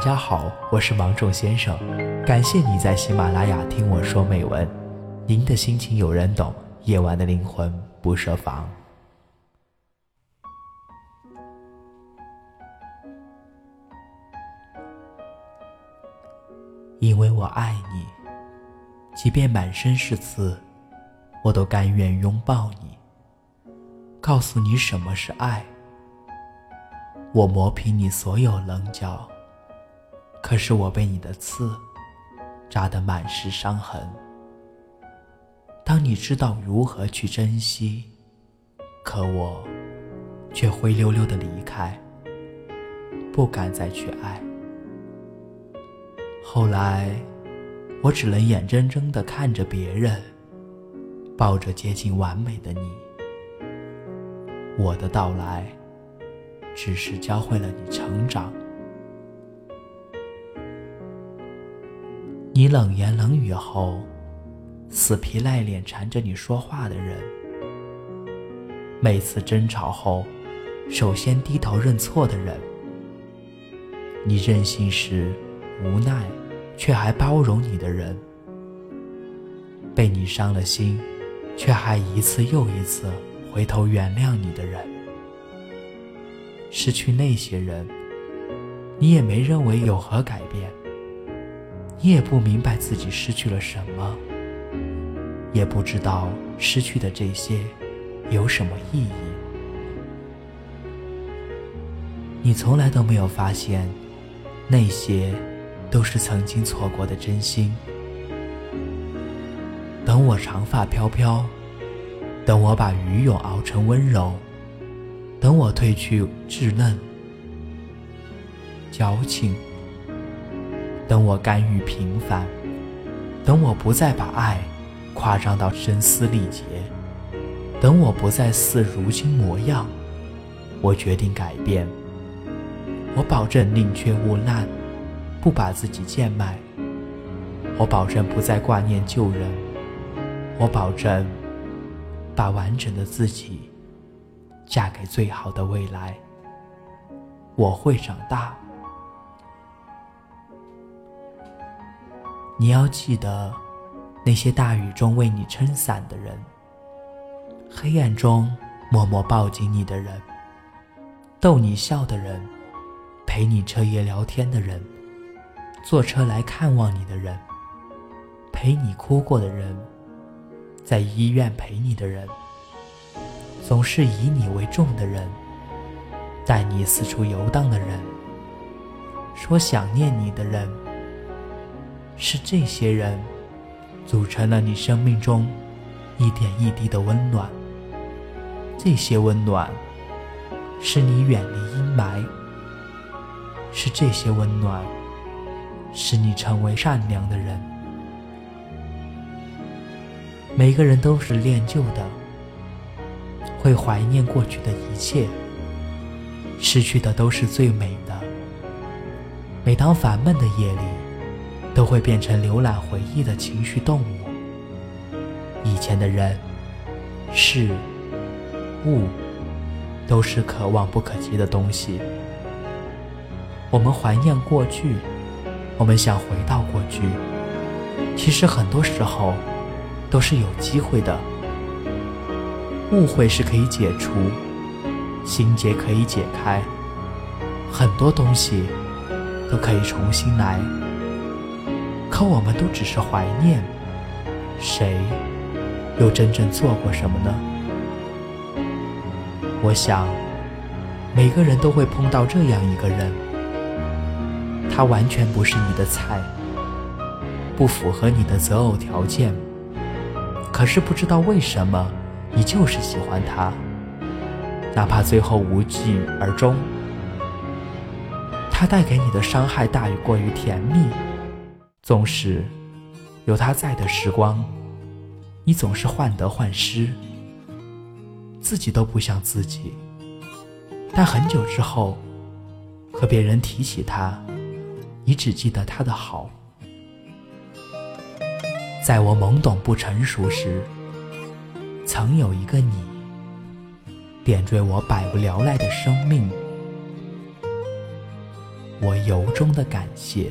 大家好，我是芒种先生，感谢你在喜马拉雅听我说美文。您的心情有人懂，夜晚的灵魂不设防。因为我爱你，即便满身是刺，我都甘愿拥抱你，告诉你什么是爱。我磨平你所有棱角，可是我被你的刺扎得满是伤痕。当你知道如何去珍惜，可我却灰溜溜的离开，不敢再去爱。后来，我只能眼睁睁地看着别人抱着接近完美的你，我的到来只是教会了你成长。你冷言冷语后，死皮赖脸缠着你说话的人；每次争吵后，首先低头认错的人；你任性时无奈。却还包容你的人，被你伤了心，却还一次又一次回头原谅你的人，失去那些人，你也没认为有何改变，你也不明白自己失去了什么，也不知道失去的这些有什么意义。你从来都没有发现那些。都是曾经错过的真心。等我长发飘飘，等我把鱼蛹熬成温柔，等我褪去稚嫩、矫情，等我甘于平凡，等我不再把爱夸张到声嘶力竭，等我不再似如今模样，我决定改变。我保证宁缺毋滥。不把自己贱卖，我保证不再挂念旧人，我保证把完整的自己嫁给最好的未来。我会长大，你要记得那些大雨中为你撑伞的人，黑暗中默默抱紧你的人，逗你笑的人，陪你彻夜聊天的人。坐车来看望你的人，陪你哭过的人，在医院陪你的人，总是以你为重的人，带你四处游荡的人，说想念你的人，是这些人，组成了你生命中一点一滴的温暖。这些温暖，使你远离阴霾，是这些温暖。使你成为善良的人。每个人都是恋旧的，会怀念过去的一切。失去的都是最美的。每当烦闷的夜里，都会变成浏览回忆的情绪动物。以前的人、事、物，都是可望不可及的东西。我们怀念过去。我们想回到过去，其实很多时候都是有机会的。误会是可以解除，心结可以解开，很多东西都可以重新来。可我们都只是怀念，谁又真正做过什么呢？我想，每个人都会碰到这样一个人。他完全不是你的菜，不符合你的择偶条件。可是不知道为什么，你就是喜欢他，哪怕最后无疾而终。他带给你的伤害大于过于甜蜜，纵使有他在的时光，你总是患得患失，自己都不像自己。但很久之后，和别人提起他。你只记得他的好，在我懵懂不成熟时，曾有一个你，点缀我百无聊赖的生命。我由衷的感谢。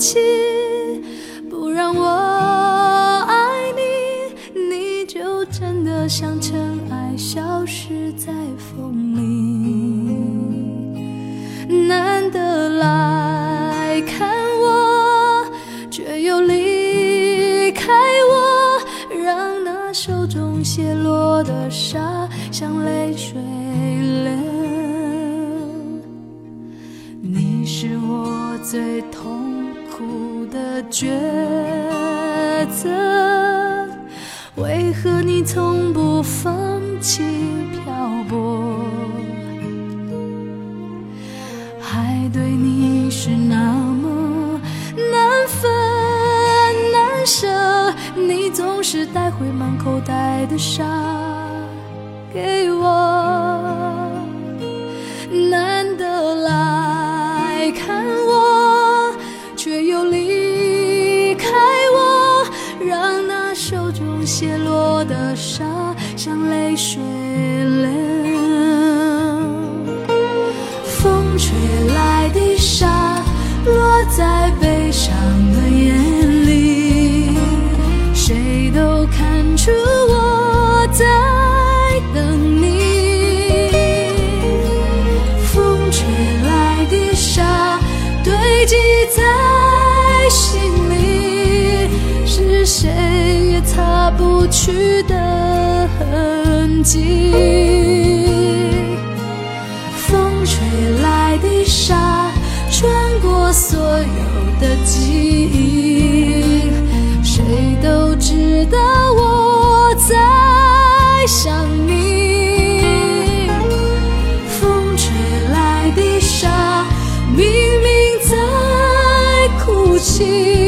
气，不让我爱你，你就真的像尘埃，消失在风里。难得来看我，却又离开我，让那手中泻落的沙像泪水流。你是我最痛。苦的抉择，为何你从不放弃漂泊？还对你是那么难分难舍，你总是带回满口袋的沙给我。泻落的沙像泪水流，风吹来的沙落在悲伤的眼里，谁都看出去的痕迹，风吹来的沙，穿过所有的记忆，谁都知道我在想你。风吹来的沙，明明在哭泣，